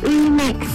七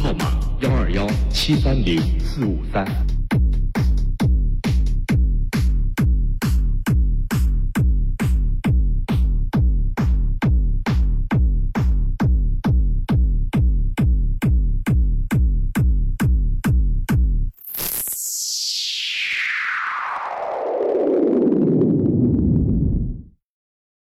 号码：幺二幺七三零四五三。